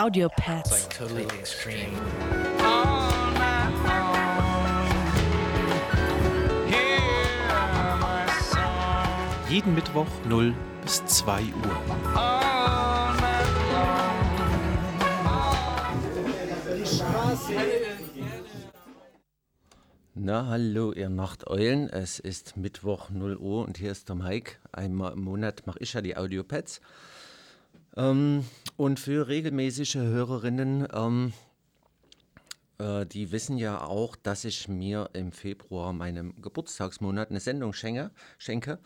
Audio Pets. totally extreme. Jeden Mittwoch 0 bis 2 Uhr. Na, hallo, ihr Nachteulen. Es ist Mittwoch 0 Uhr und hier ist der Mike. Einmal im Monat mache ich ja die Audiopads. Ähm, und für regelmäßige Hörerinnen, ähm, äh, die wissen ja auch, dass ich mir im Februar, meinem Geburtstagsmonat, eine Sendung schenke, schenke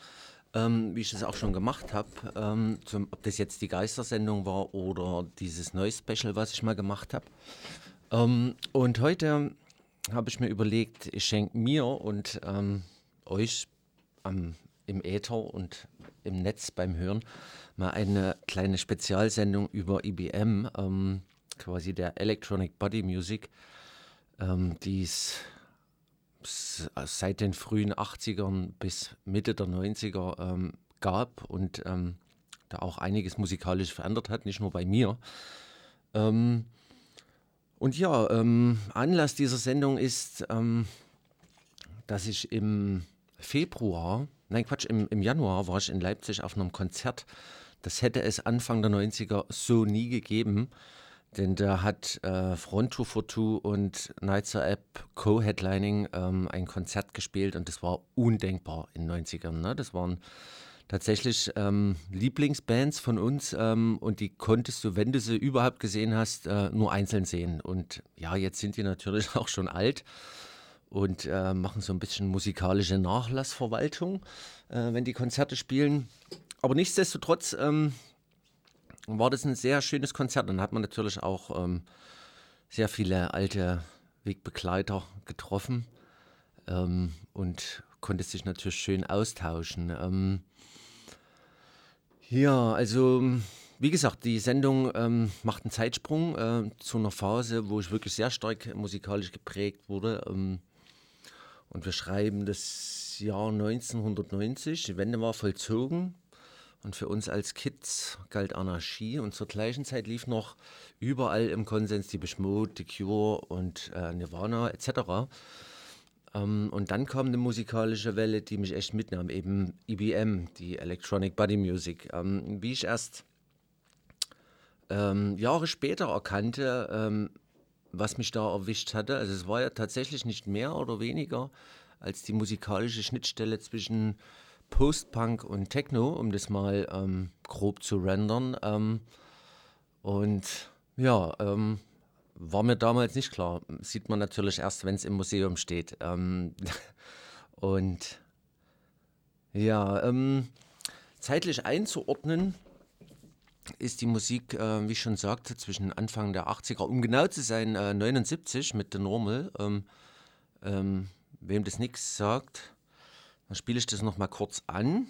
ähm, wie ich es auch schon gemacht habe. Ähm, ob das jetzt die Geistersendung war oder dieses neue Special, was ich mal gemacht habe. Ähm, und heute habe ich mir überlegt, ich schenke mir und ähm, euch am, im Äther und im Netz beim Hören mal eine kleine Spezialsendung über IBM, ähm, quasi der Electronic Body Music, ähm, die es seit den frühen 80ern bis Mitte der 90er ähm, gab und ähm, da auch einiges musikalisch verändert hat, nicht nur bei mir. Ähm, und ja, ähm, Anlass dieser Sendung ist, dass ich im Februar, nein Quatsch, im, im Januar war ich in Leipzig auf einem Konzert. Das hätte es Anfang der 90er so nie gegeben. Denn da hat äh, Front 242 und Nightser App Co-Headlining ähm, ein Konzert gespielt und das war undenkbar in den 90ern. Ne? Das waren tatsächlich ähm, Lieblingsbands von uns ähm, und die konntest du, wenn du sie überhaupt gesehen hast, äh, nur einzeln sehen. Und ja, jetzt sind die natürlich auch schon alt und äh, machen so ein bisschen musikalische Nachlassverwaltung, äh, wenn die Konzerte spielen. Aber nichtsdestotrotz ähm, war das ein sehr schönes Konzert. Dann hat man natürlich auch ähm, sehr viele alte Wegbegleiter getroffen ähm, und konnte sich natürlich schön austauschen. Ähm, ja, also wie gesagt, die Sendung ähm, macht einen Zeitsprung äh, zu einer Phase, wo ich wirklich sehr stark musikalisch geprägt wurde. Ähm, und wir schreiben das Jahr 1990. Die Wende war vollzogen. Und für uns als Kids galt Anarchie. Und zur gleichen Zeit lief noch überall im Konsens die Mode, The Cure und äh, Nirvana etc. Ähm, und dann kam eine musikalische Welle, die mich echt mitnahm, eben IBM, die Electronic Body Music. Ähm, wie ich erst ähm, Jahre später erkannte, ähm, was mich da erwischt hatte. Also es war ja tatsächlich nicht mehr oder weniger als die musikalische Schnittstelle zwischen Post-Punk und Techno, um das mal ähm, grob zu rendern. Ähm, und ja, ähm, war mir damals nicht klar. Sieht man natürlich erst, wenn es im Museum steht. Ähm, und ja, ähm, zeitlich einzuordnen ist die Musik, äh, wie ich schon sagte, zwischen Anfang der 80er, um genau zu sein, äh, 79 mit The Normal. Ähm, wem das nichts sagt, dann spiele ich das nochmal kurz an.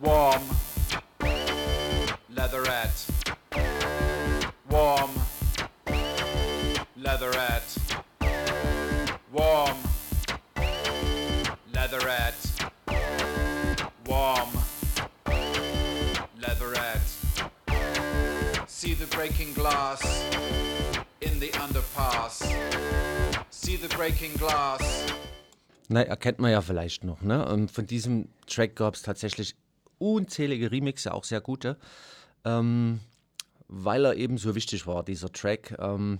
Warm. Leatherette. Warm. Leatherette. The breaking glass in the underpass. See the breaking glass. Na, erkennt man ja vielleicht noch. Ne? Ähm, von diesem Track gab es tatsächlich unzählige Remixe, auch sehr gute, ähm, weil er eben so wichtig war, dieser Track, ähm,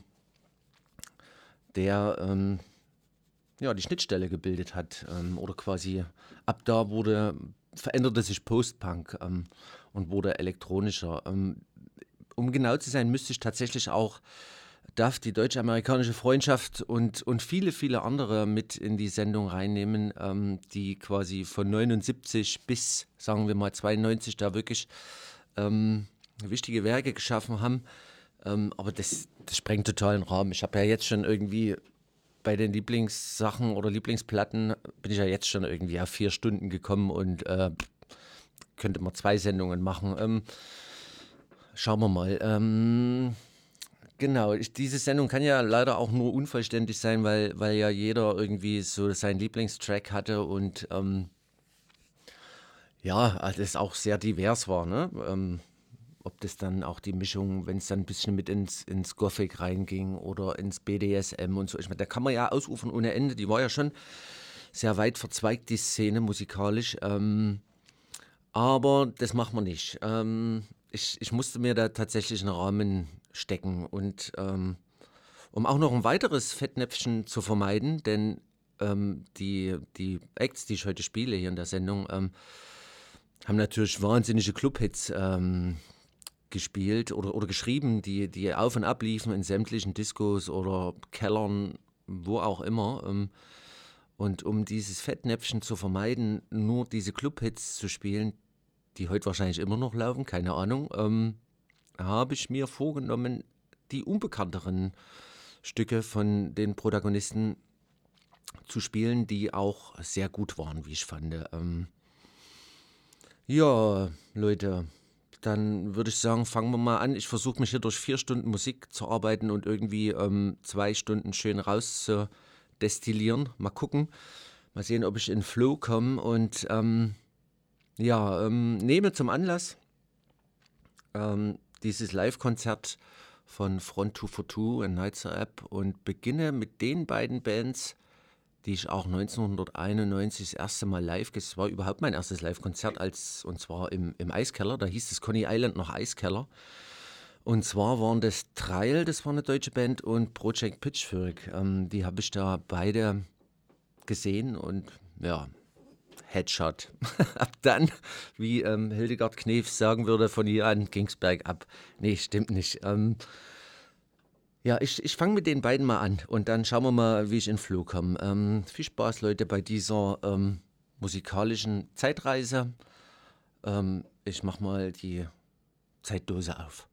der ähm, ja, die Schnittstelle gebildet hat. Ähm, oder quasi ab da wurde, veränderte sich Post-Punk ähm, und wurde elektronischer. Ähm, um genau zu sein, müsste ich tatsächlich auch darf die deutsch-amerikanische Freundschaft und, und viele, viele andere mit in die Sendung reinnehmen, ähm, die quasi von 79 bis, sagen wir mal, 92 da wirklich ähm, wichtige Werke geschaffen haben. Ähm, aber das, das sprengt totalen Rahmen. Ich habe ja jetzt schon irgendwie bei den Lieblingssachen oder Lieblingsplatten bin ich ja jetzt schon irgendwie auf vier Stunden gekommen und äh, könnte man zwei Sendungen machen. Schauen wir mal. Ähm, genau, ich, diese Sendung kann ja leider auch nur unvollständig sein, weil, weil ja jeder irgendwie so seinen Lieblingstrack hatte und ähm, ja, das auch sehr divers war. Ne? Ähm, ob das dann auch die Mischung, wenn es dann ein bisschen mit ins, ins Gothic reinging oder ins BDSM und so. Ich meine, da kann man ja ausufern ohne Ende. Die war ja schon sehr weit verzweigt, die Szene musikalisch. Ähm, aber das macht man nicht. Ähm, ich, ich musste mir da tatsächlich einen Rahmen stecken und ähm, um auch noch ein weiteres Fettnäpfchen zu vermeiden, denn ähm, die, die Acts, die ich heute spiele hier in der Sendung, ähm, haben natürlich wahnsinnige Clubhits ähm, gespielt oder, oder geschrieben, die, die auf und ab liefen in sämtlichen Discos oder Kellern, wo auch immer. Ähm, und um dieses Fettnäpfchen zu vermeiden, nur diese Clubhits zu spielen, die heute wahrscheinlich immer noch laufen, keine Ahnung, ähm, habe ich mir vorgenommen, die unbekannteren Stücke von den Protagonisten zu spielen, die auch sehr gut waren, wie ich fand. Ähm, ja, Leute, dann würde ich sagen, fangen wir mal an. Ich versuche mich hier durch vier Stunden Musik zu arbeiten und irgendwie ähm, zwei Stunden schön rauszudestillieren. Mal gucken. Mal sehen, ob ich in Flow komme. Und ähm, ja, ähm, nehme zum Anlass ähm, dieses Live-Konzert von Front 2 for 2 in Nightser App und beginne mit den beiden Bands, die ich auch 1991 das erste Mal live, das war überhaupt mein erstes Live-Konzert, und zwar im, im Eiskeller, da hieß es Coney Island noch Eiskeller. Und zwar waren das Trial, das war eine deutsche Band, und Project Pitchfork. Ähm, die habe ich da beide gesehen und ja, Headshot. ab dann, wie ähm, Hildegard Knef sagen würde, von hier an ging es bergab. Nee, stimmt nicht. Ähm, ja, ich, ich fange mit den beiden mal an und dann schauen wir mal, wie ich in Flow komme. Ähm, viel Spaß, Leute, bei dieser ähm, musikalischen Zeitreise. Ähm, ich mache mal die Zeitdose auf.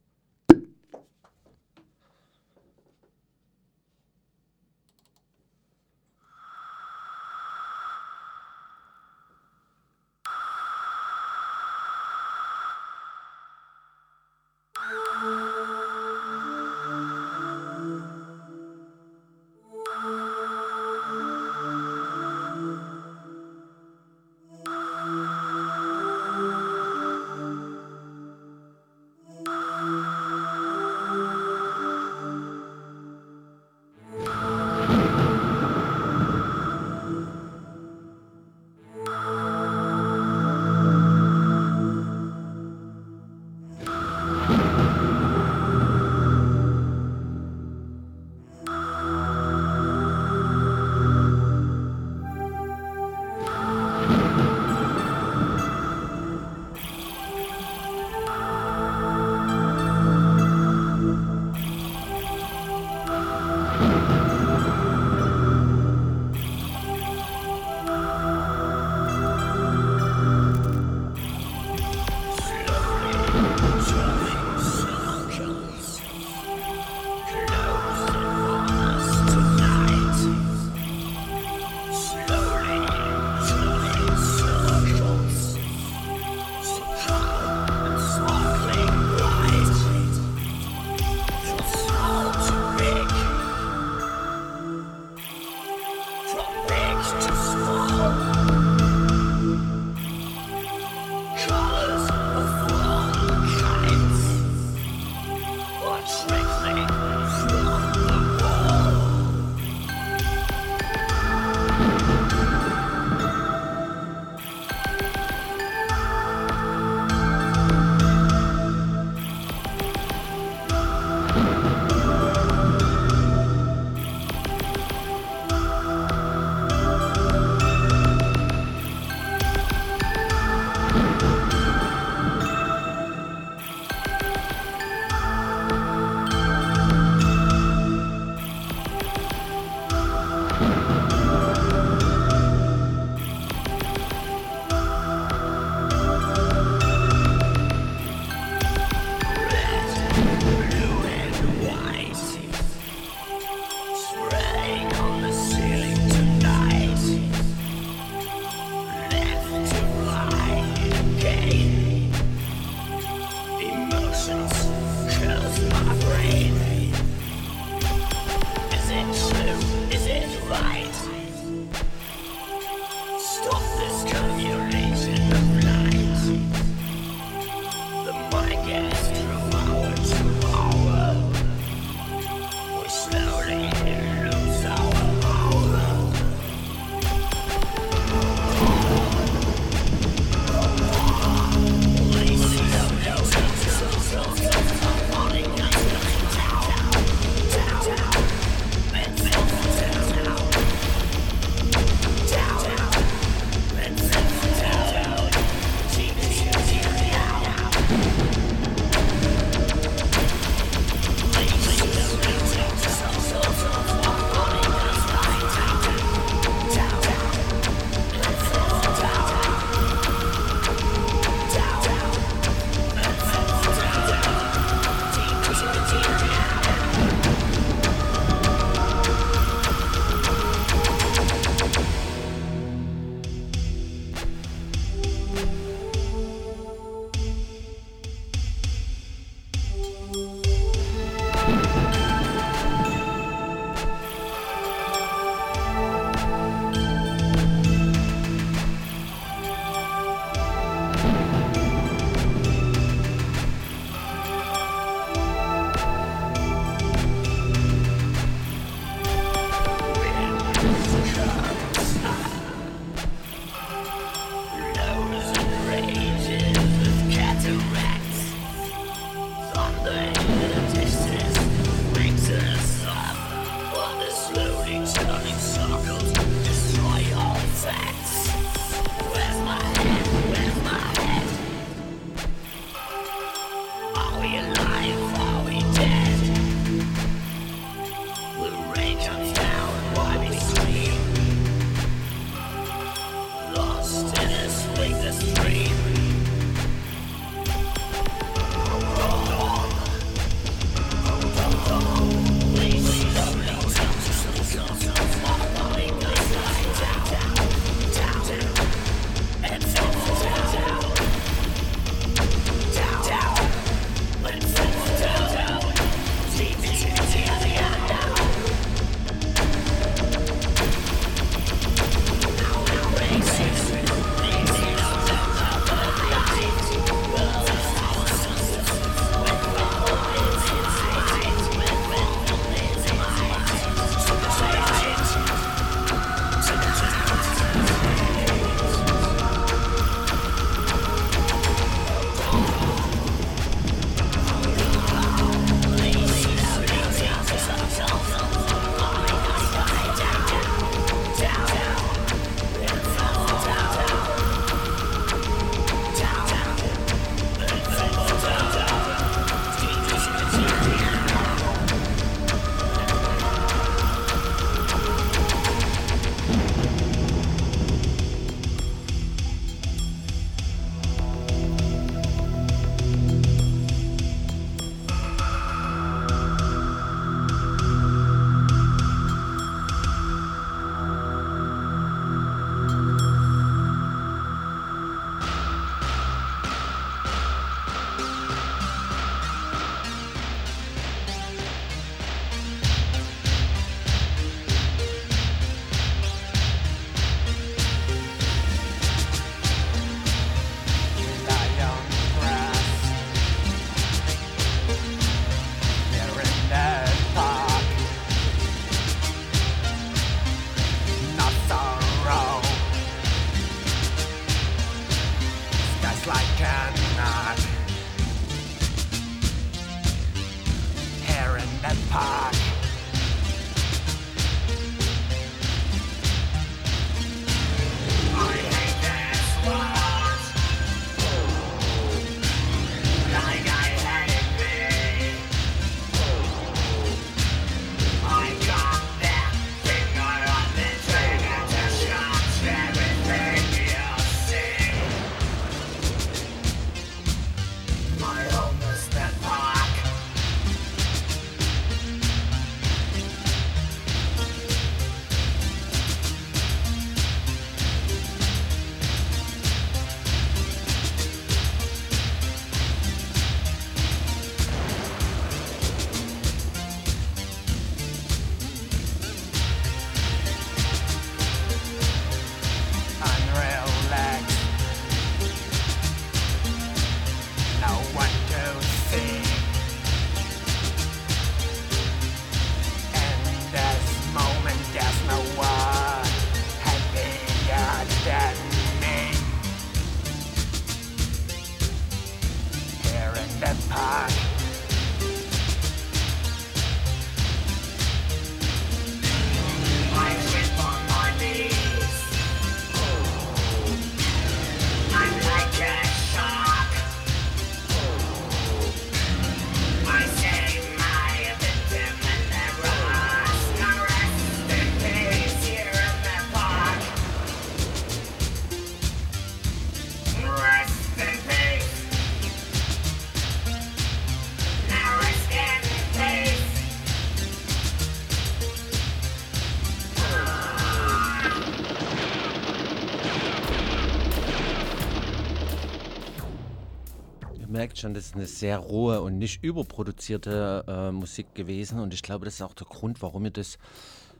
Merkt schon, das ist eine sehr rohe und nicht überproduzierte äh, Musik gewesen. Und ich glaube, das ist auch der Grund, warum mir das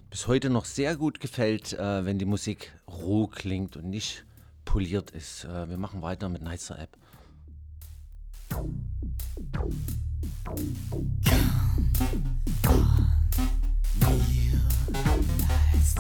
bis heute noch sehr gut gefällt, äh, wenn die Musik roh klingt und nicht poliert ist. Äh, wir machen weiter mit Nicer App. It's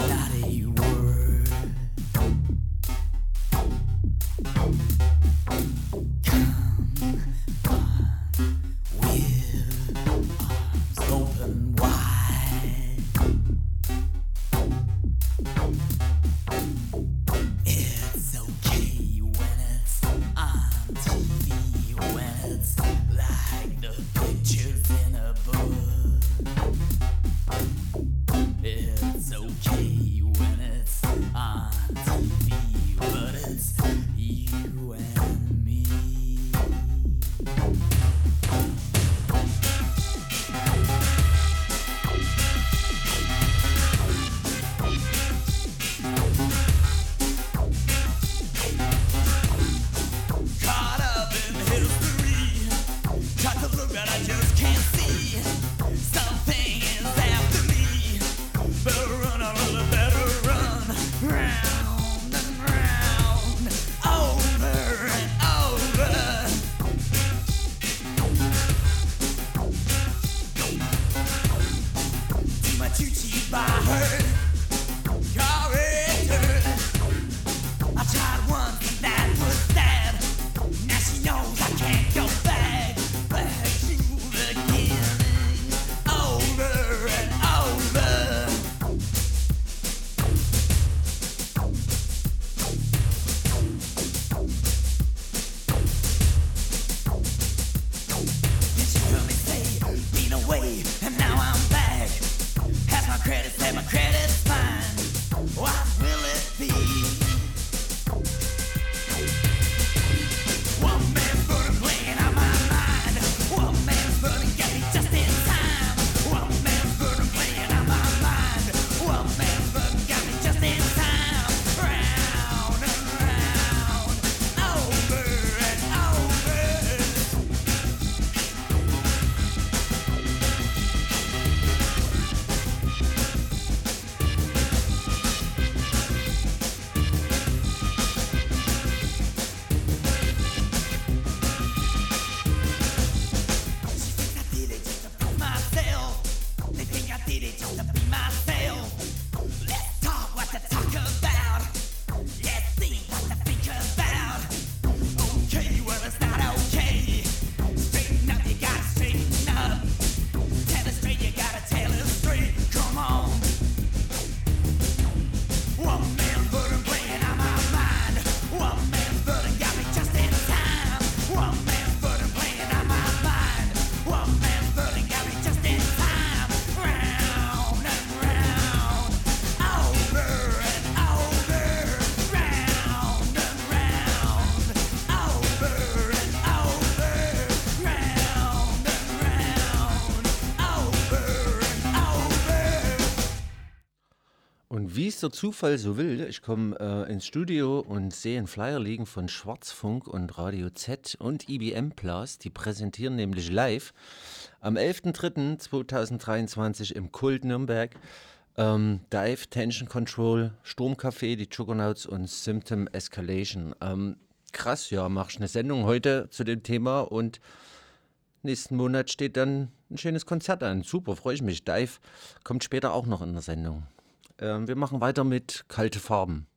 es der Zufall so will, ich komme äh, ins Studio und sehe einen Flyer liegen von Schwarzfunk und Radio Z und IBM Plus. Die präsentieren nämlich live am 11.03.2023 im Kult Nürnberg ähm, Dive, Tension Control, Sturmcafé, die Juggernauts und Symptom Escalation. Ähm, krass, ja, mache ich eine Sendung heute zu dem Thema und nächsten Monat steht dann ein schönes Konzert an. Super, freue ich mich. Dive kommt später auch noch in der Sendung. Ähm, wir machen weiter mit Kalte Farben.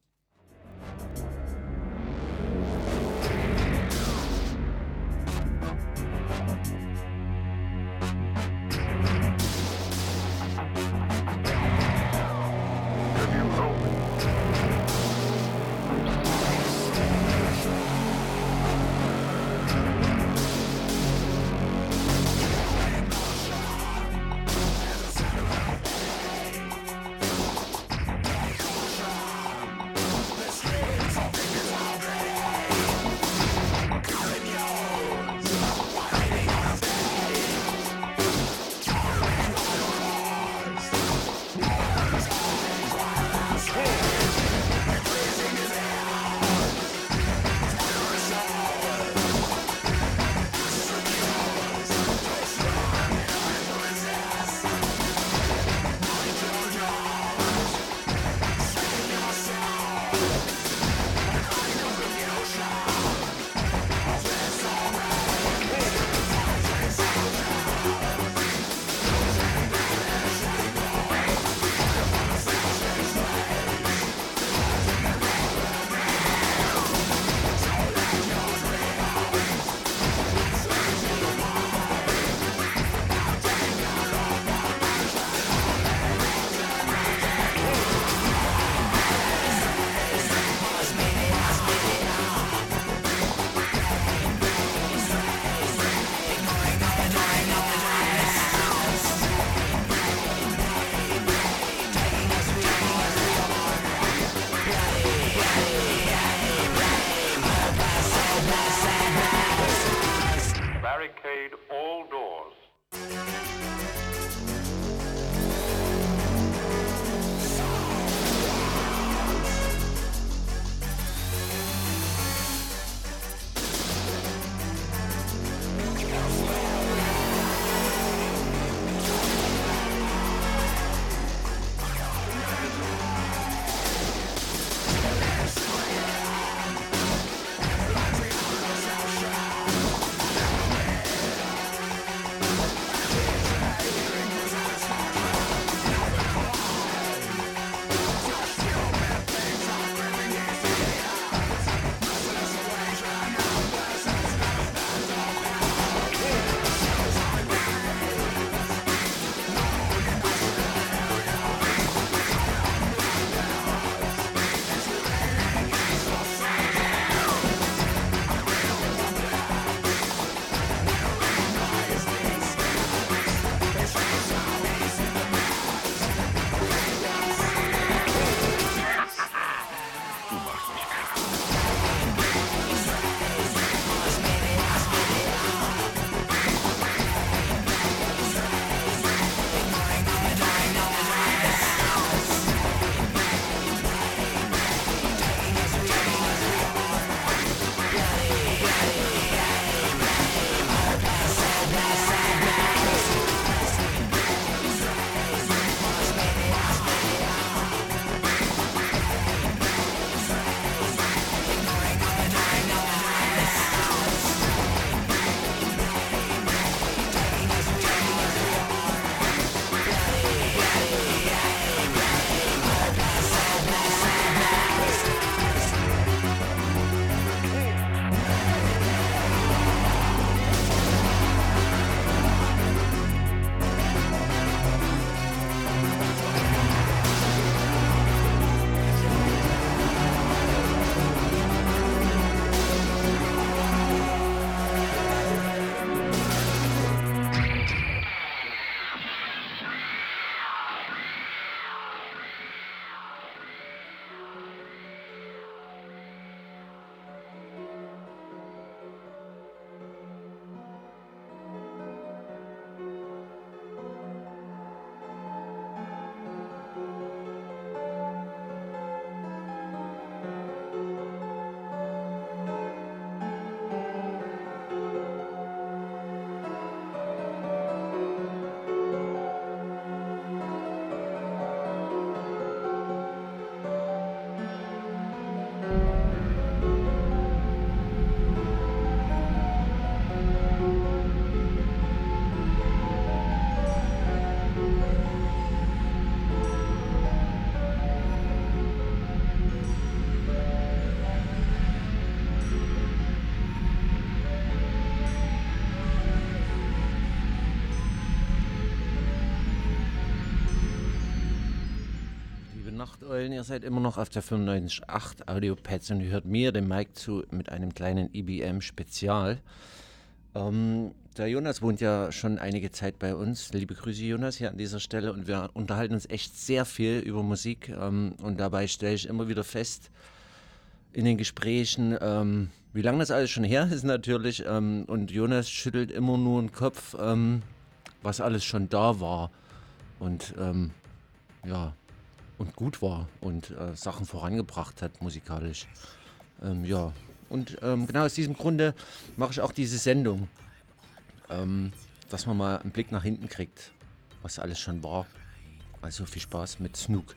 Nachteulen, ihr seid immer noch auf der 95.8 Audiopads und hört mir, dem Mike, zu mit einem kleinen IBM-Spezial. Ähm, der Jonas wohnt ja schon einige Zeit bei uns. Liebe Grüße, Jonas, hier an dieser Stelle. Und wir unterhalten uns echt sehr viel über Musik. Ähm, und dabei stelle ich immer wieder fest, in den Gesprächen, ähm, wie lange das alles schon her ist natürlich. Ähm, und Jonas schüttelt immer nur den Kopf, ähm, was alles schon da war. Und ähm, ja, und gut war und äh, Sachen vorangebracht hat musikalisch. Ähm, ja, und ähm, genau aus diesem Grunde mache ich auch diese Sendung, ähm, dass man mal einen Blick nach hinten kriegt, was alles schon war. Also viel Spaß mit Snook.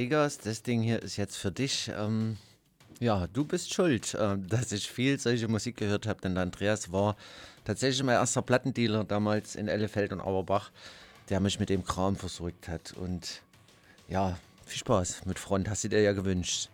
Regas, das Ding hier ist jetzt für dich. Ähm, ja, du bist schuld, äh, dass ich viel solche Musik gehört habe, denn Andreas war tatsächlich mein erster Plattendealer damals in Ellefeld und Auerbach, der mich mit dem Kram versorgt hat. Und ja, viel Spaß mit Front, hast du dir ja gewünscht.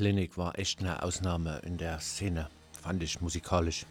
Clinic war echt eine Ausnahme in der Szene, fand ich musikalisch.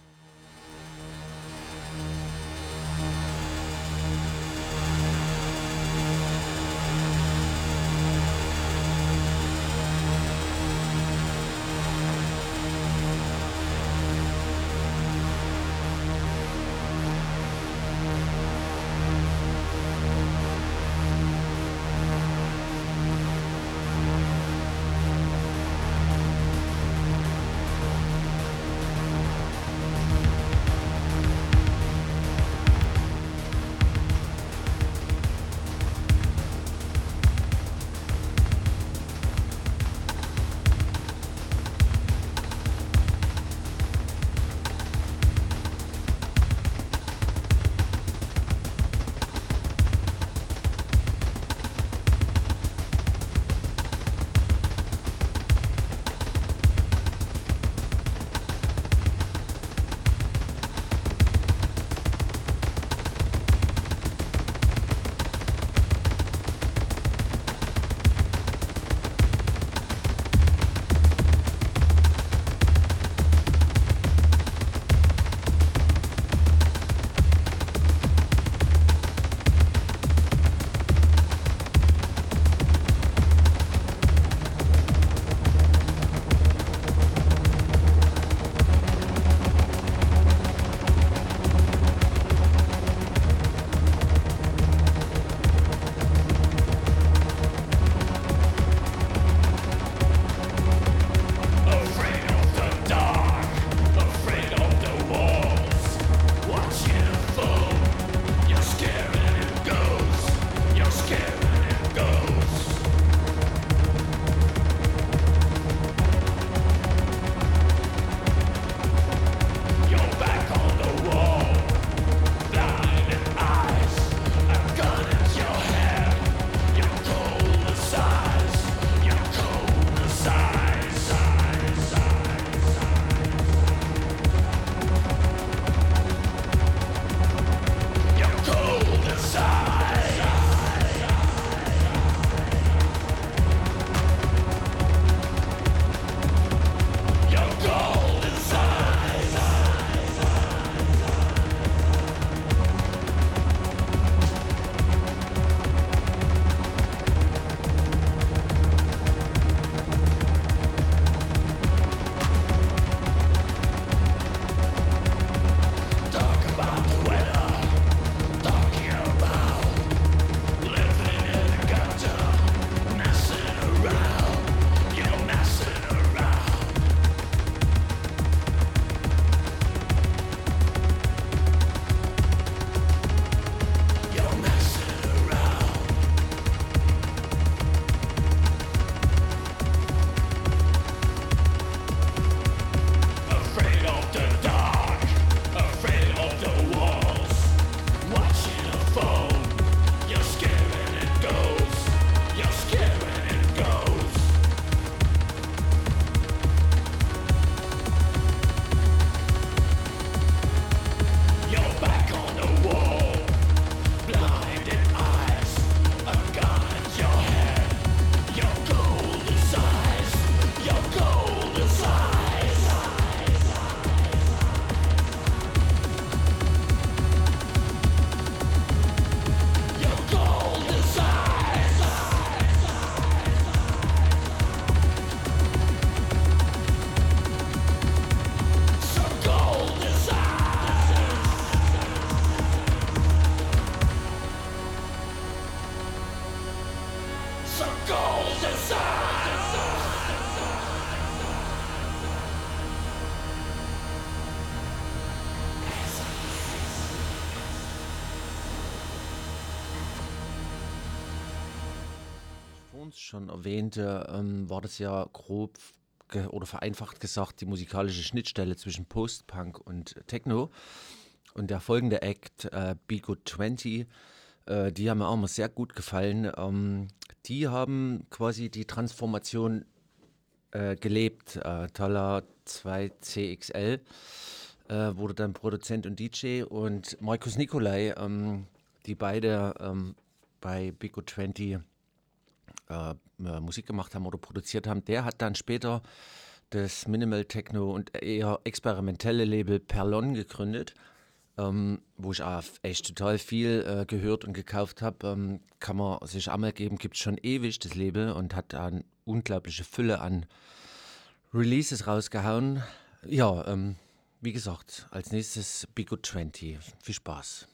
Schon erwähnte, ähm, war das ja grob oder vereinfacht gesagt die musikalische Schnittstelle zwischen Post-Punk und Techno. Und der folgende Act, äh, Be Good 20, äh, die haben mir auch mal sehr gut gefallen. Ähm, die haben quasi die Transformation äh, gelebt. Äh, Tala 2CXL äh, wurde dann Produzent und DJ und Markus Nikolai, ähm, die beide ähm, bei Bico 20 äh, äh, Musik gemacht haben oder produziert haben, der hat dann später das Minimal Techno und eher experimentelle Label Perlon gegründet, ähm, wo ich auch echt total viel äh, gehört und gekauft habe. Ähm, kann man sich einmal geben, gibt schon ewig das Label und hat eine unglaubliche Fülle an Releases rausgehauen. Ja, ähm, wie gesagt, als nächstes Bigo 20. Viel Spaß.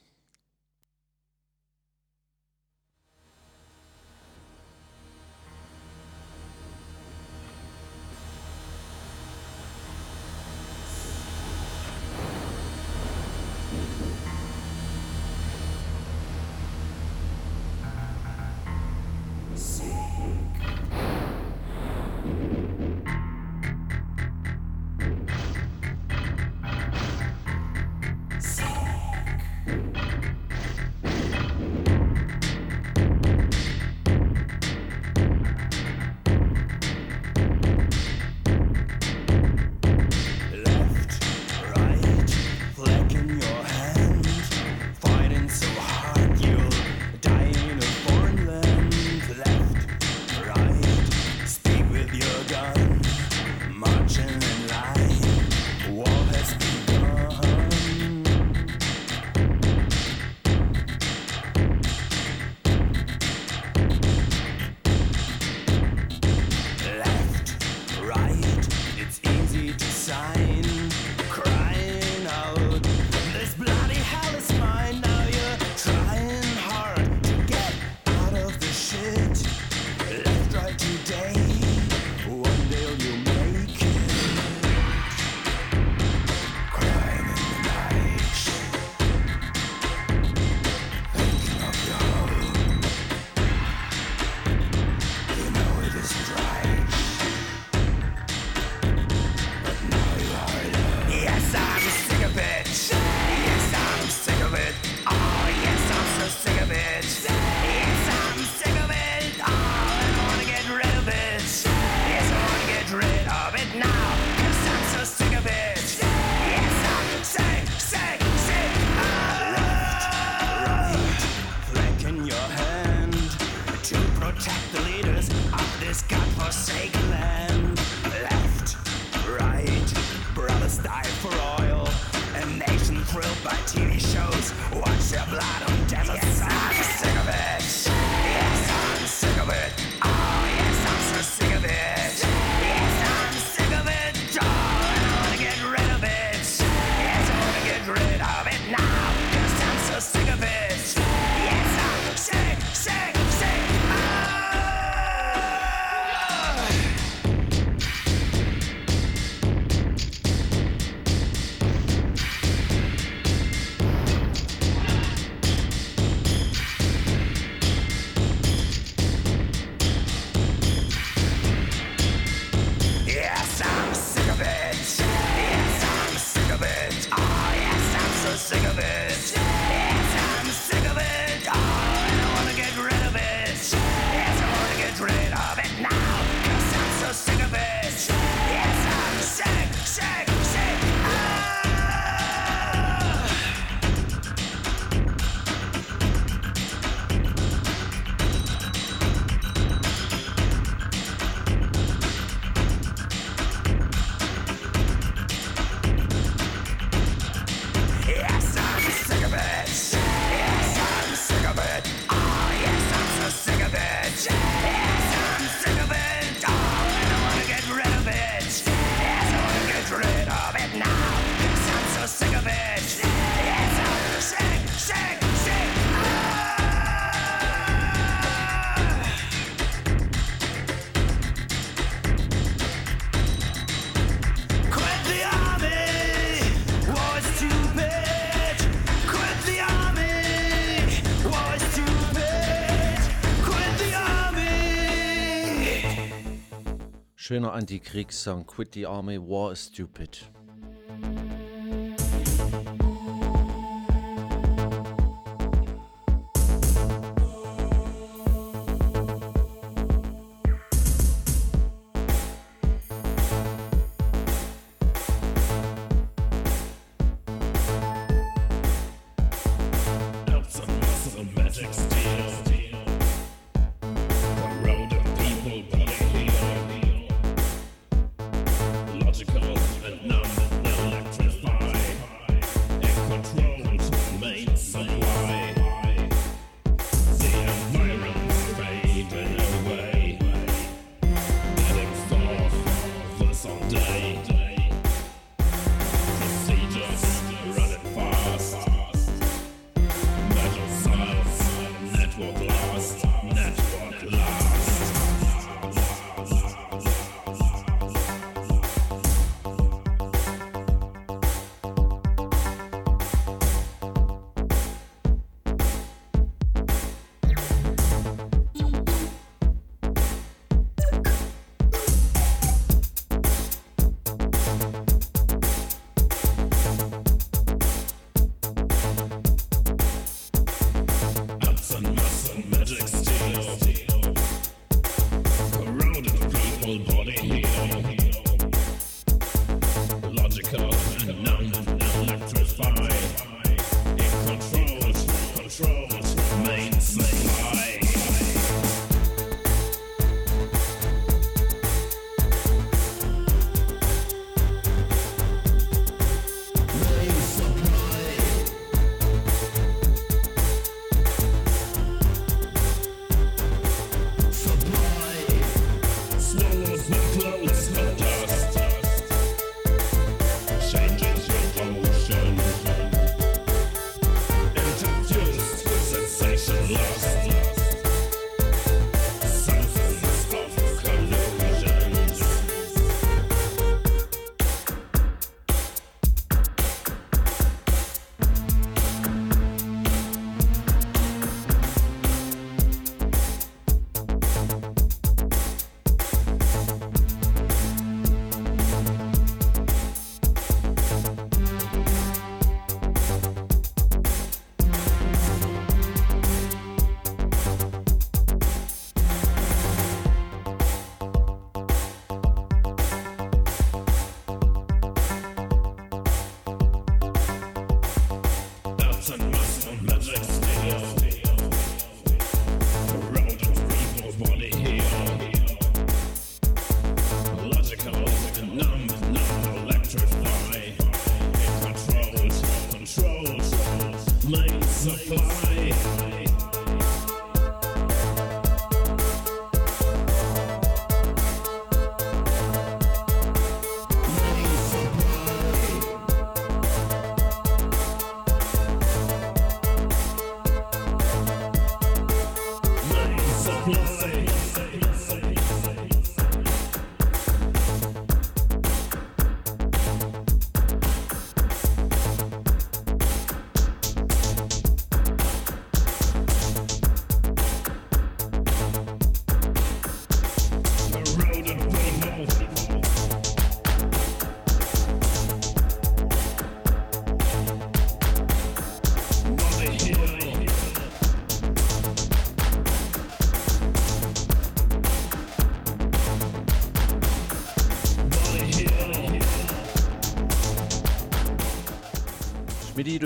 Schöner Antikriegssong. Quit the Army, War is Stupid.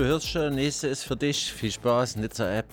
Du hörst schon, nächste ist für dich. Viel Spaß, Nizza App.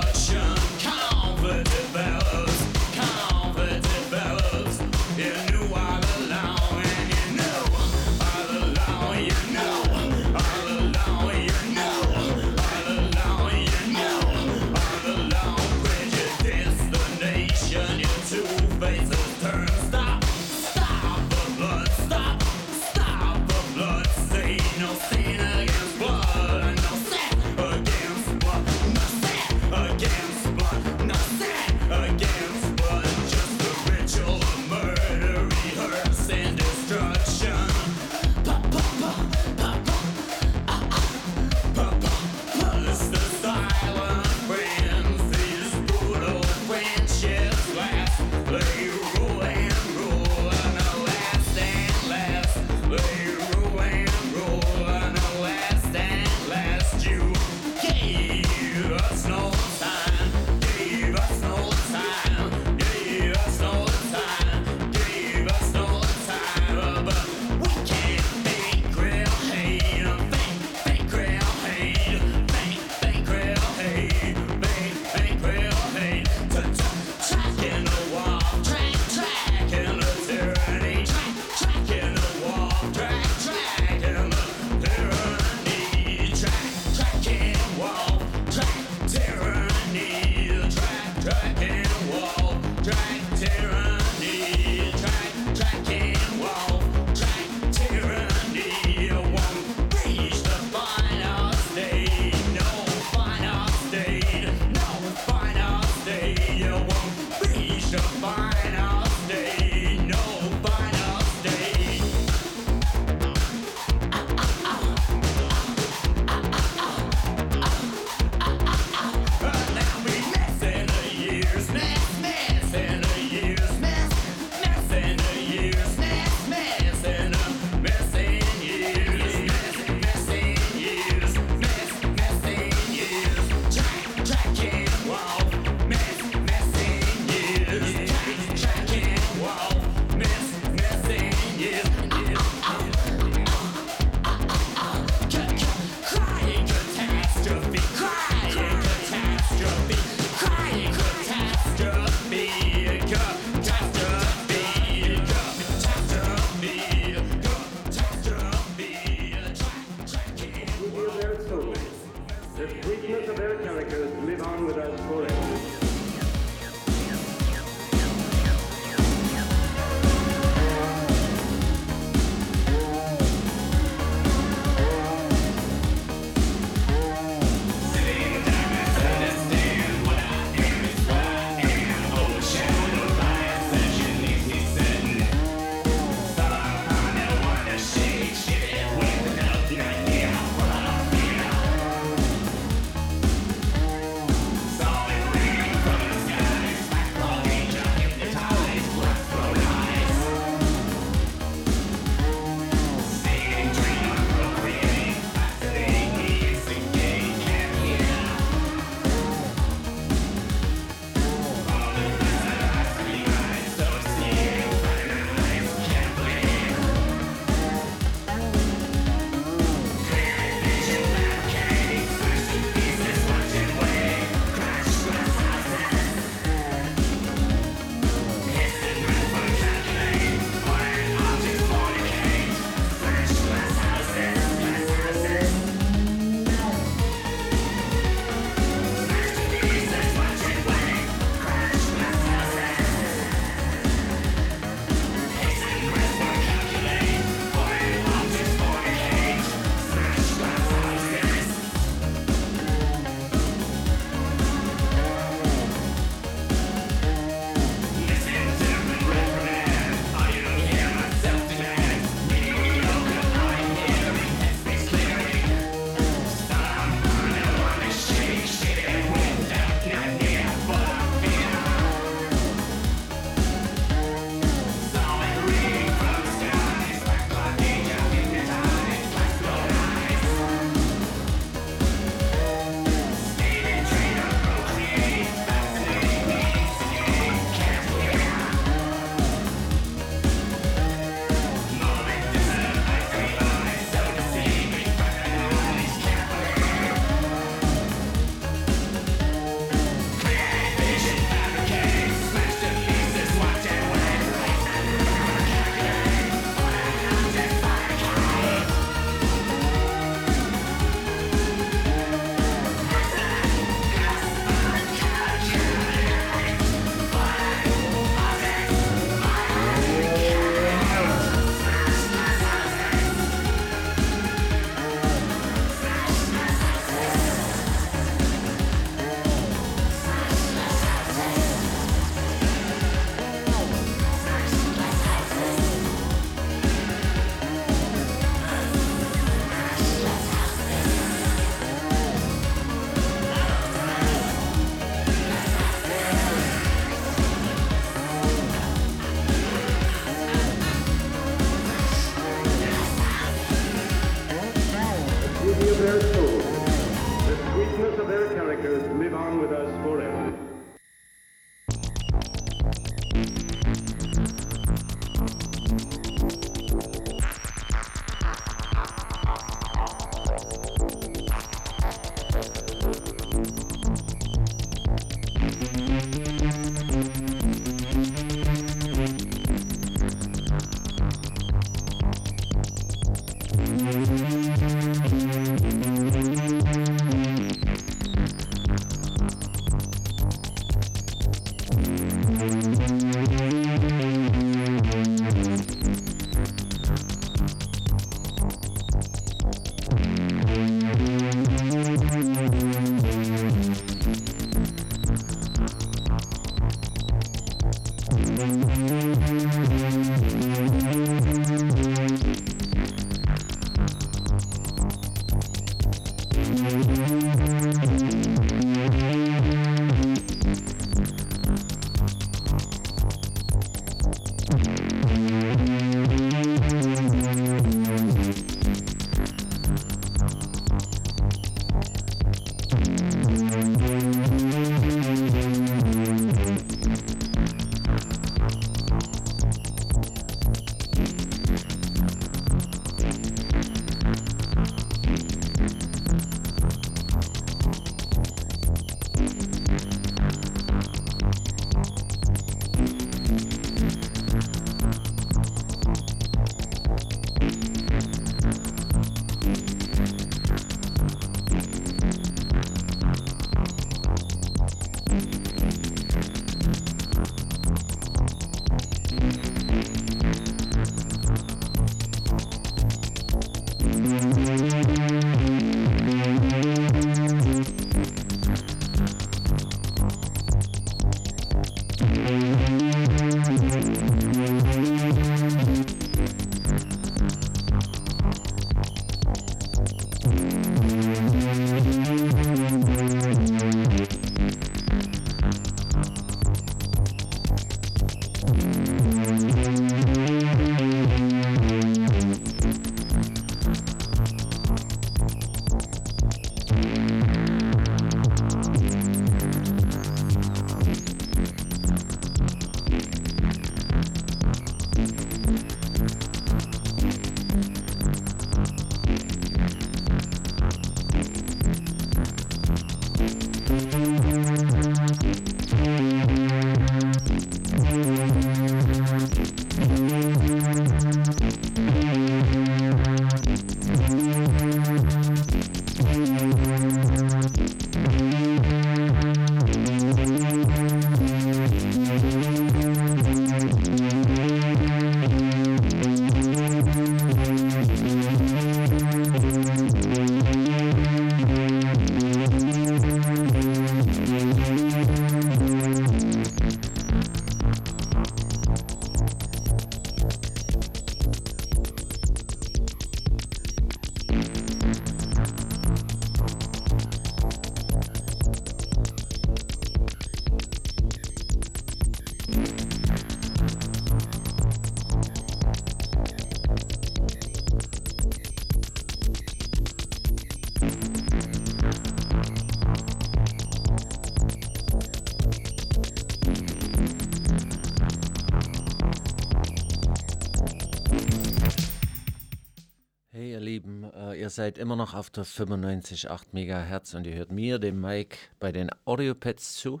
Hey ihr Lieben, äh, ihr seid immer noch auf der 95,8 MHz und ihr hört mir, dem Mike, bei den Audiopads zu.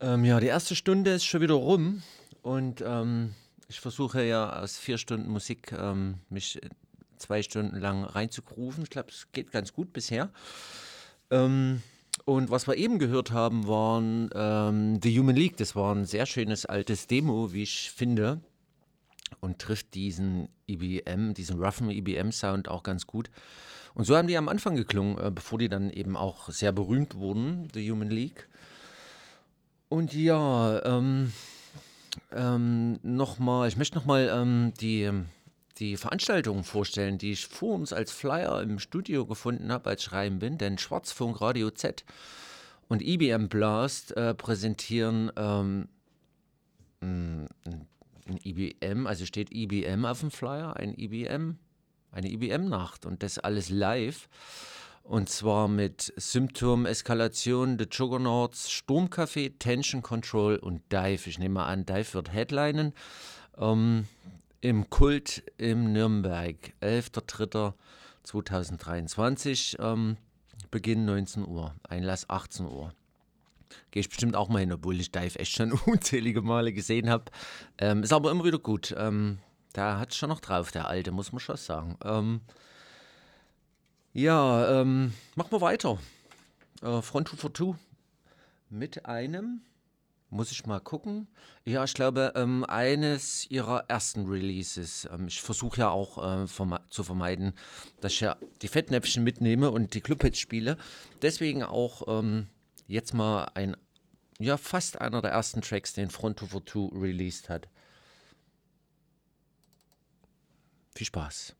Ähm, ja, die erste Stunde ist schon wieder rum und ähm, ich versuche ja aus vier Stunden Musik ähm, mich zwei Stunden lang reinzugrufen. Ich glaube, es geht ganz gut bisher. Ähm, und was wir eben gehört haben, waren ähm, The Human League. Das war ein sehr schönes altes Demo, wie ich finde und trifft diesen IBM, diesen roughen IBM-Sound auch ganz gut. Und so haben die am Anfang geklungen, äh, bevor die dann eben auch sehr berühmt wurden, The Human League. Und ja, ähm, ähm, nochmal, ich möchte nochmal ähm, die, die Veranstaltungen vorstellen, die ich vor uns als Flyer im Studio gefunden habe, als ich rein bin, denn Schwarzfunk Radio Z und IBM Blast äh, präsentieren ähm, ein ein IBM, also steht IBM auf dem Flyer, ein IBM, eine IBM-Nacht und das alles live. Und zwar mit Symptom, Eskalation, The Juggernauts, Sturmcafé, Tension Control und Dive. Ich nehme mal an, Dive wird Headlinen. Ähm, Im Kult im Nürnberg, 11.03.2023, ähm, Beginn 19 Uhr, Einlass 18 Uhr gehe ich bestimmt auch mal hin, obwohl ich Dive echt schon unzählige Male gesehen habe. Ähm, ist aber immer wieder gut. Ähm, da hat es schon noch drauf, der Alte, muss man schon sagen. Ähm, ja, ähm, machen wir weiter. Äh, Front 2 for 2 mit einem, muss ich mal gucken. Ja, ich glaube, ähm, eines ihrer ersten Releases. Ähm, ich versuche ja auch äh, verme zu vermeiden, dass ich ja die Fettnäpfchen mitnehme und die Clubhits spiele. Deswegen auch ähm, jetzt mal ein, ja, fast einer der ersten Tracks, den Front 2 for 2 released hat. Viel Spaß.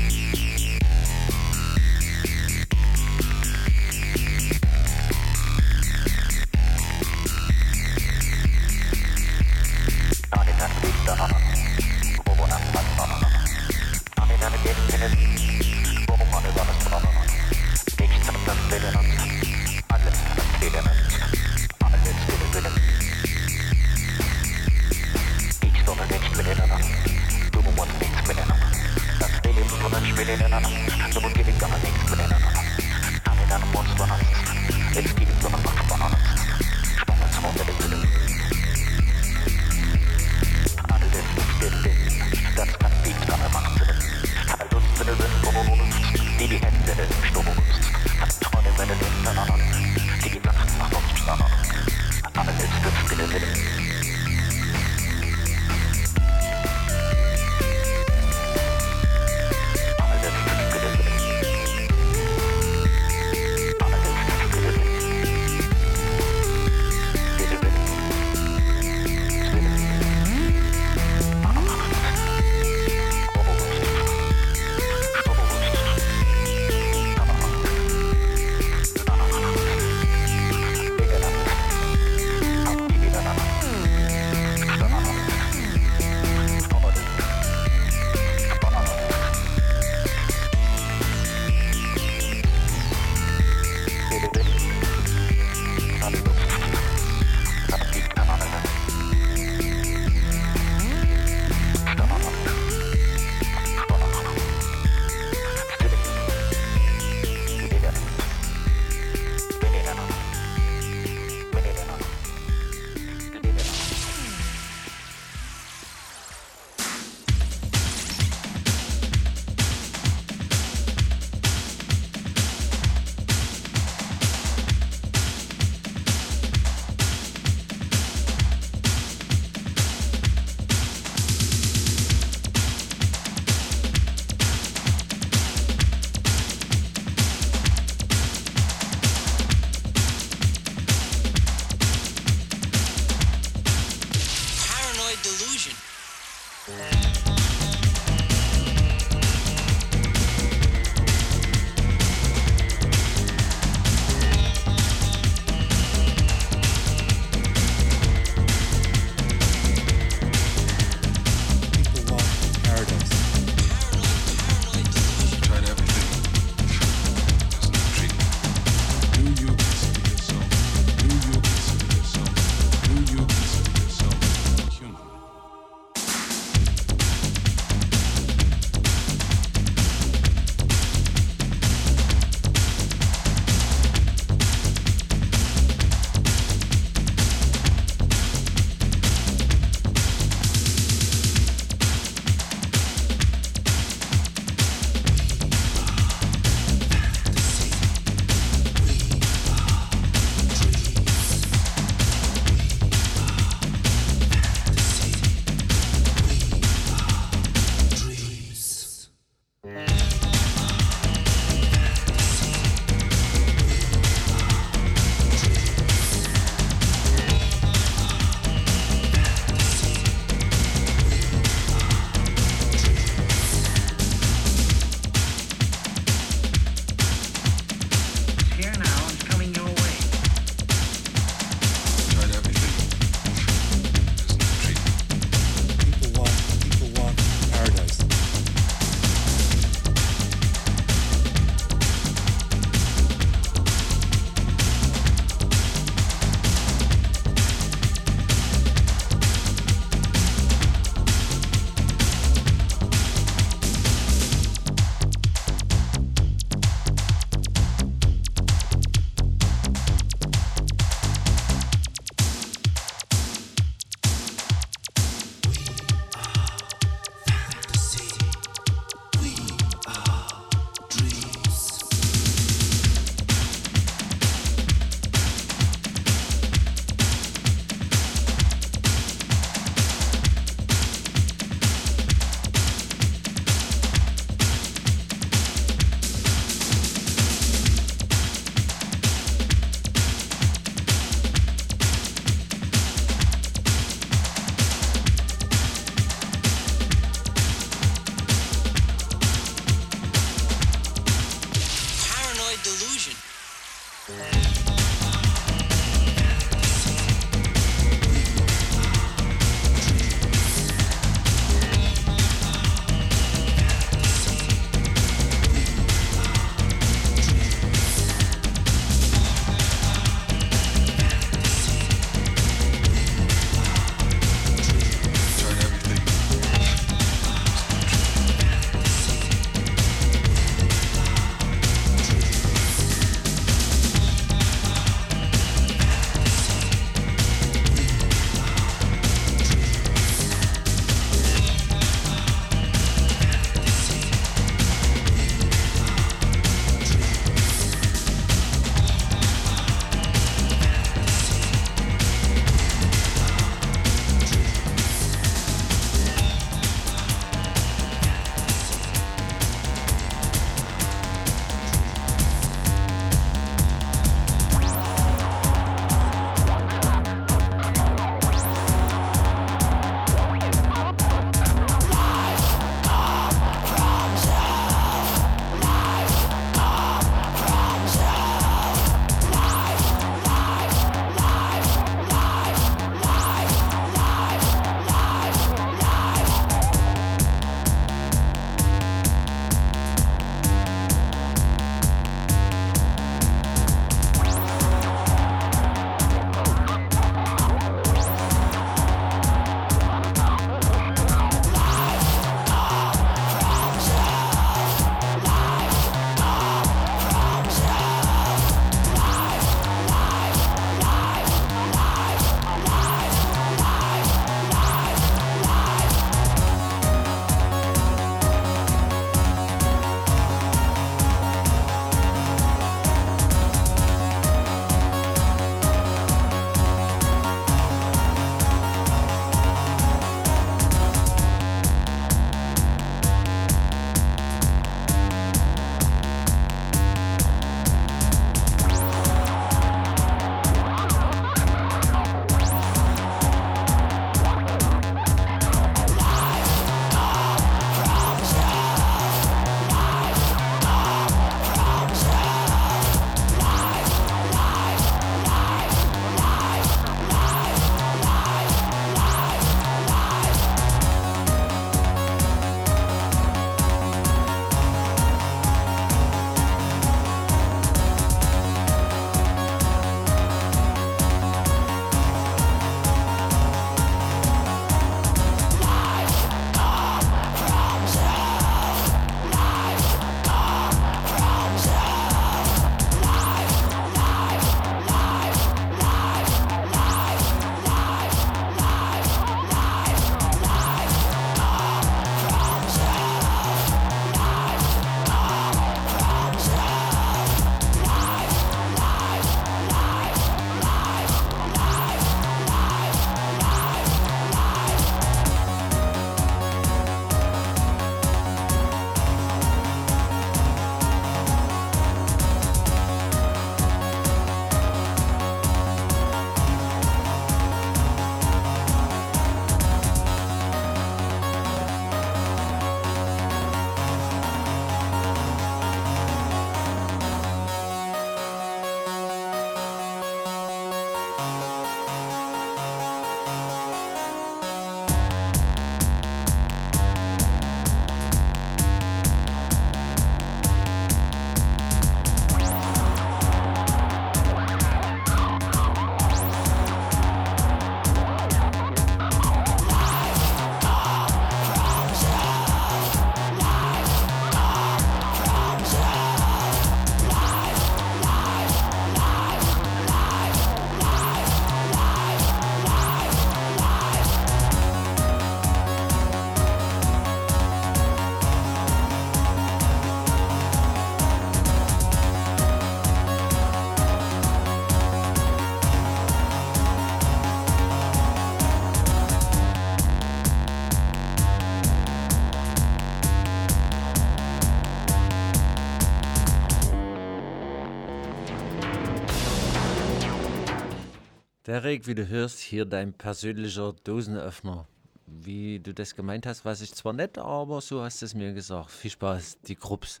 Derek, wie du hörst, hier dein persönlicher Dosenöffner. Wie du das gemeint hast, weiß ich zwar nicht, aber so hast du es mir gesagt. Viel Spaß, die Krupps.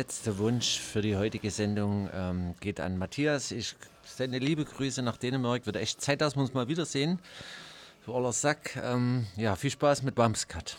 Letzte Wunsch für die heutige Sendung ähm, geht an Matthias. Ich sende liebe Grüße nach Dänemark. Wird echt Zeit, dass wir uns mal wiedersehen. Du aller Sack. Ähm, ja, viel Spaß mit Bumscut.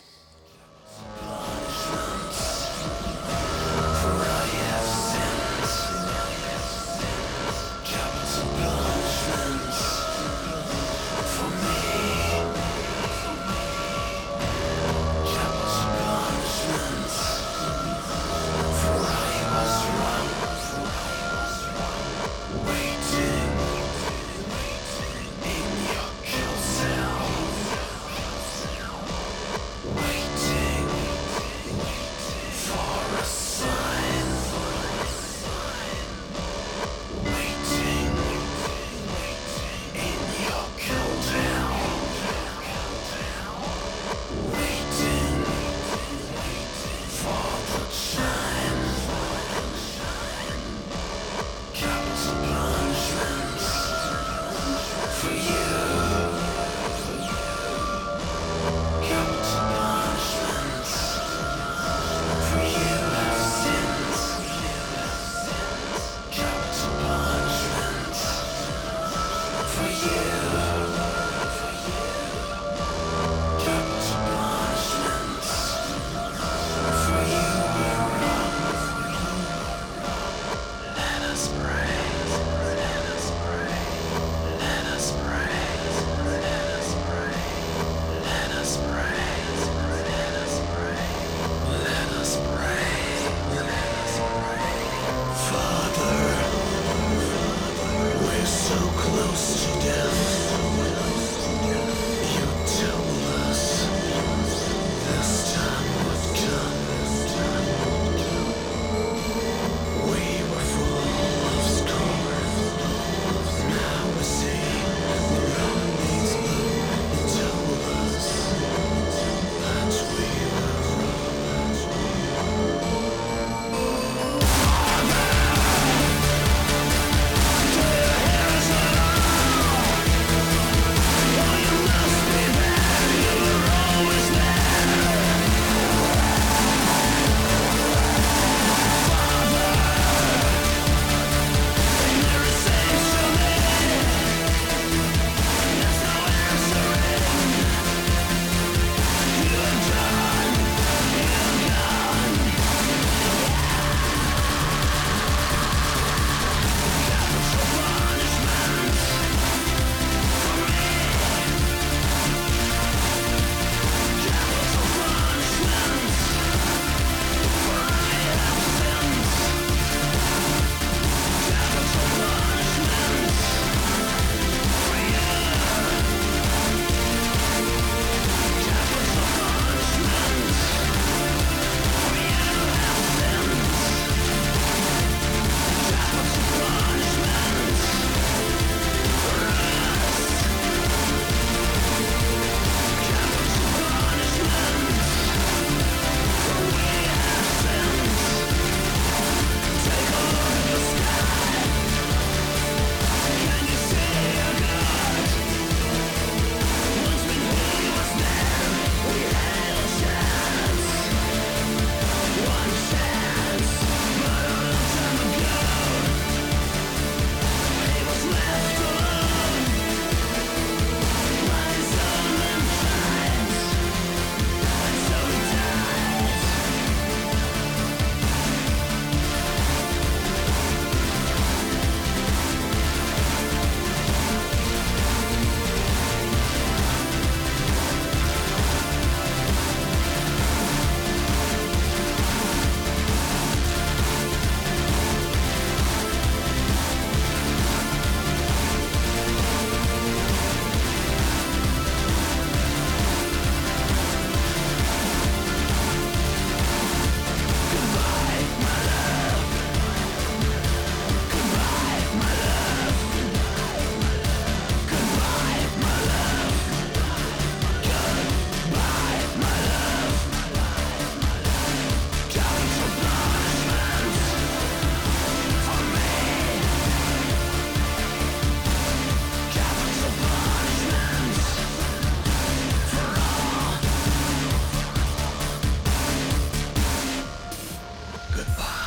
Goodbye.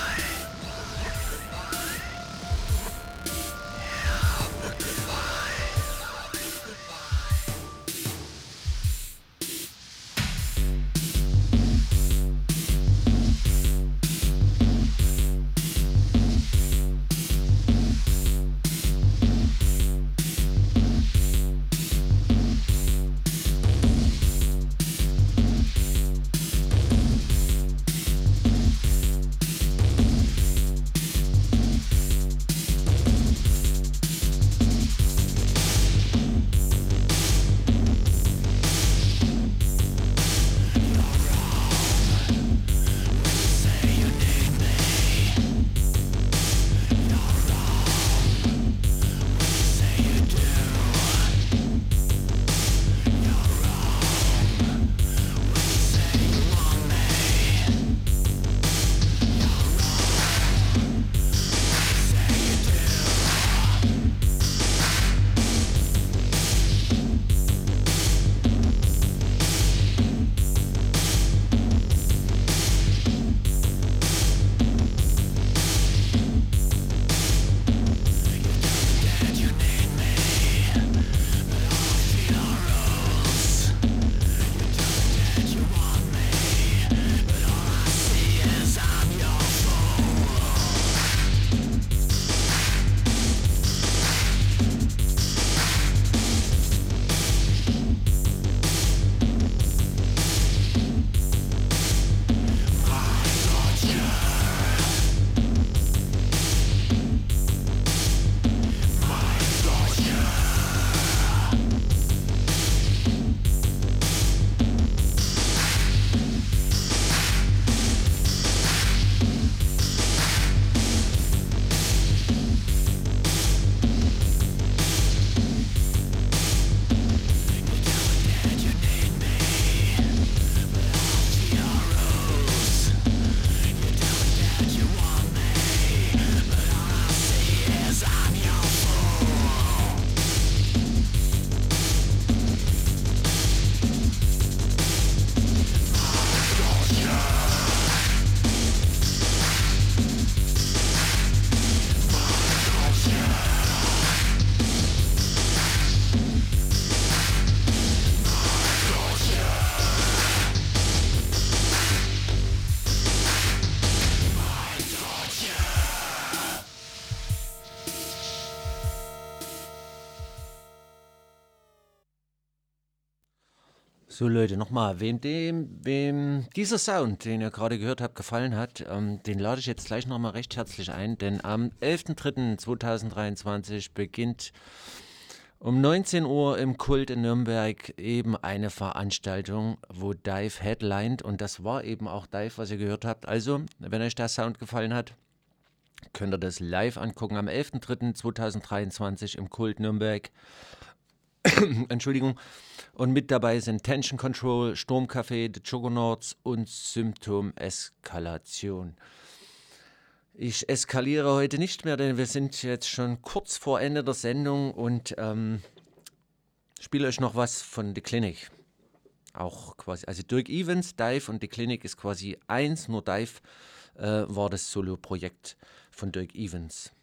So Leute, nochmal, wem, dem, wem dieser Sound, den ihr gerade gehört habt, gefallen hat, ähm, den lade ich jetzt gleich nochmal recht herzlich ein, denn am 11.03.2023 beginnt um 19 Uhr im Kult in Nürnberg eben eine Veranstaltung, wo Dive headlined und das war eben auch Dive, was ihr gehört habt. Also, wenn euch der Sound gefallen hat, könnt ihr das live angucken am 11.03.2023 im Kult Nürnberg. Entschuldigung. Und mit dabei sind Tension Control, Sturmcafé, The Juggernauts und Symptom-Eskalation. Ich eskaliere heute nicht mehr, denn wir sind jetzt schon kurz vor Ende der Sendung und ähm, spiele euch noch was von The Clinic. Auch quasi, also Dirk Evans, Dive und The Clinic ist quasi eins, nur Dive äh, war das Solo-Projekt von Dirk Evans.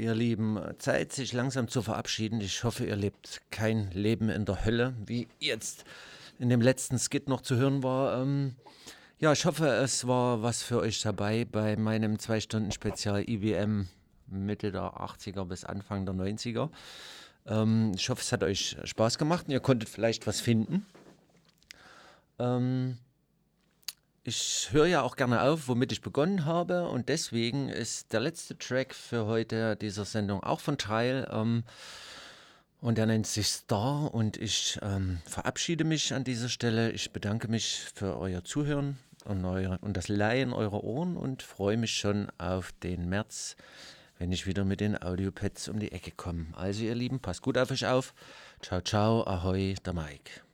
Ihr Lieben, Zeit, sich langsam zu verabschieden. Ich hoffe, ihr lebt kein Leben in der Hölle, wie jetzt in dem letzten Skit noch zu hören war. Ähm, ja, ich hoffe, es war was für euch dabei bei meinem 2-Stunden-Spezial IBM Mitte der 80er bis Anfang der 90er. Ähm, ich hoffe, es hat euch Spaß gemacht und ihr konntet vielleicht was finden. Ähm, ich höre ja auch gerne auf, womit ich begonnen habe und deswegen ist der letzte Track für heute dieser Sendung auch von Teil ähm, und der nennt sich Star und ich ähm, verabschiede mich an dieser Stelle. Ich bedanke mich für euer Zuhören und, eure, und das Leihen eurer Ohren und freue mich schon auf den März, wenn ich wieder mit den Audiopads um die Ecke komme. Also ihr Lieben, passt gut auf euch auf. Ciao, ciao, ahoi, der Mike.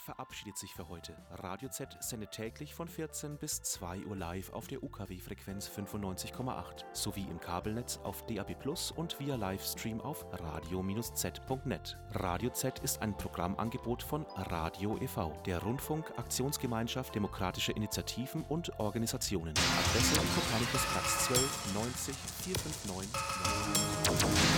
Verabschiedet sich für heute. Radio Z sendet täglich von 14 bis 2 Uhr live auf der UKW-Frequenz 95,8 sowie im Kabelnetz auf DAB Plus und via Livestream auf radio-z.net. Radio Z ist ein Programmangebot von Radio e.V., der Rundfunk Aktionsgemeinschaft Demokratische Initiativen und Organisationen. Adresse Kopernikusplatz 12 90 459.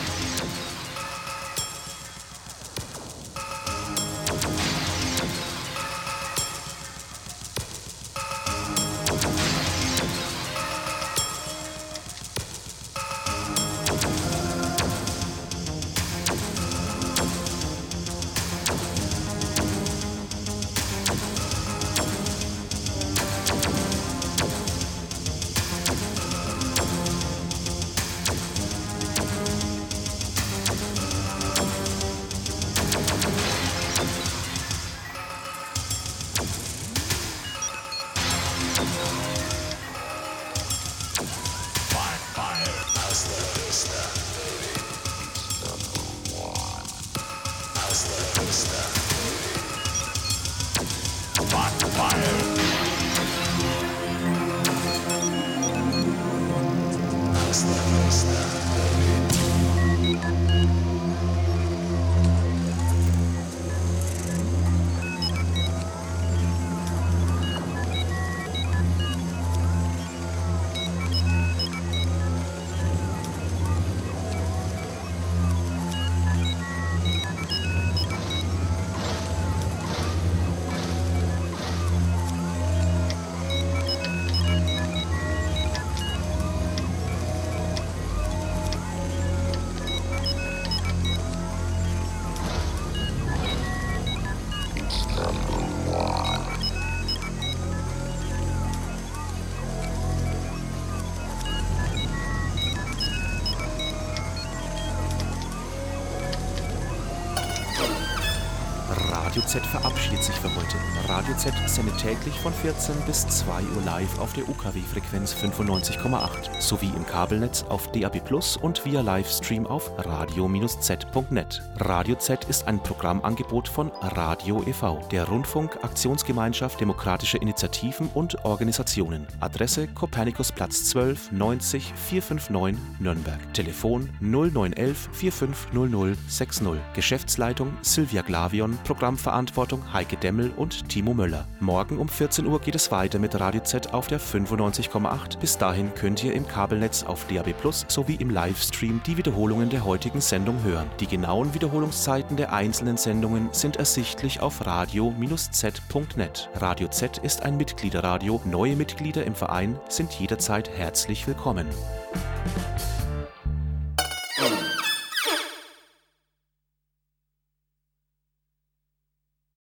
Radio Z verabschiedet sich für heute. Radio Z sendet täglich von 14 bis 2 Uhr live auf der UKW-Frequenz 95,8 sowie im Kabelnetz auf DAB Plus und via Livestream auf radio-z.net. Radio Z ist ein Programmangebot von Radio e.V., der Rundfunk Aktionsgemeinschaft Demokratische Initiativen und Organisationen. Adresse Kopernikusplatz 12 90 459 Nürnberg. Telefon 0911 4500 60. Geschäftsleitung Silvia Glavion, Programmverantwortung Heike Demmel und Timo Möller. Morgen um 14 Uhr geht es weiter mit Radio Z auf der 95,8. Bis dahin könnt ihr im Kabelnetz auf DAB Plus sowie im Livestream die Wiederholungen der heutigen Sendung hören. Die genauen Wiederholungszeiten der einzelnen Sendungen sind ersichtlich auf radio-z.net. Radio Z ist ein Mitgliederradio. Neue Mitglieder im Verein sind jederzeit herzlich willkommen.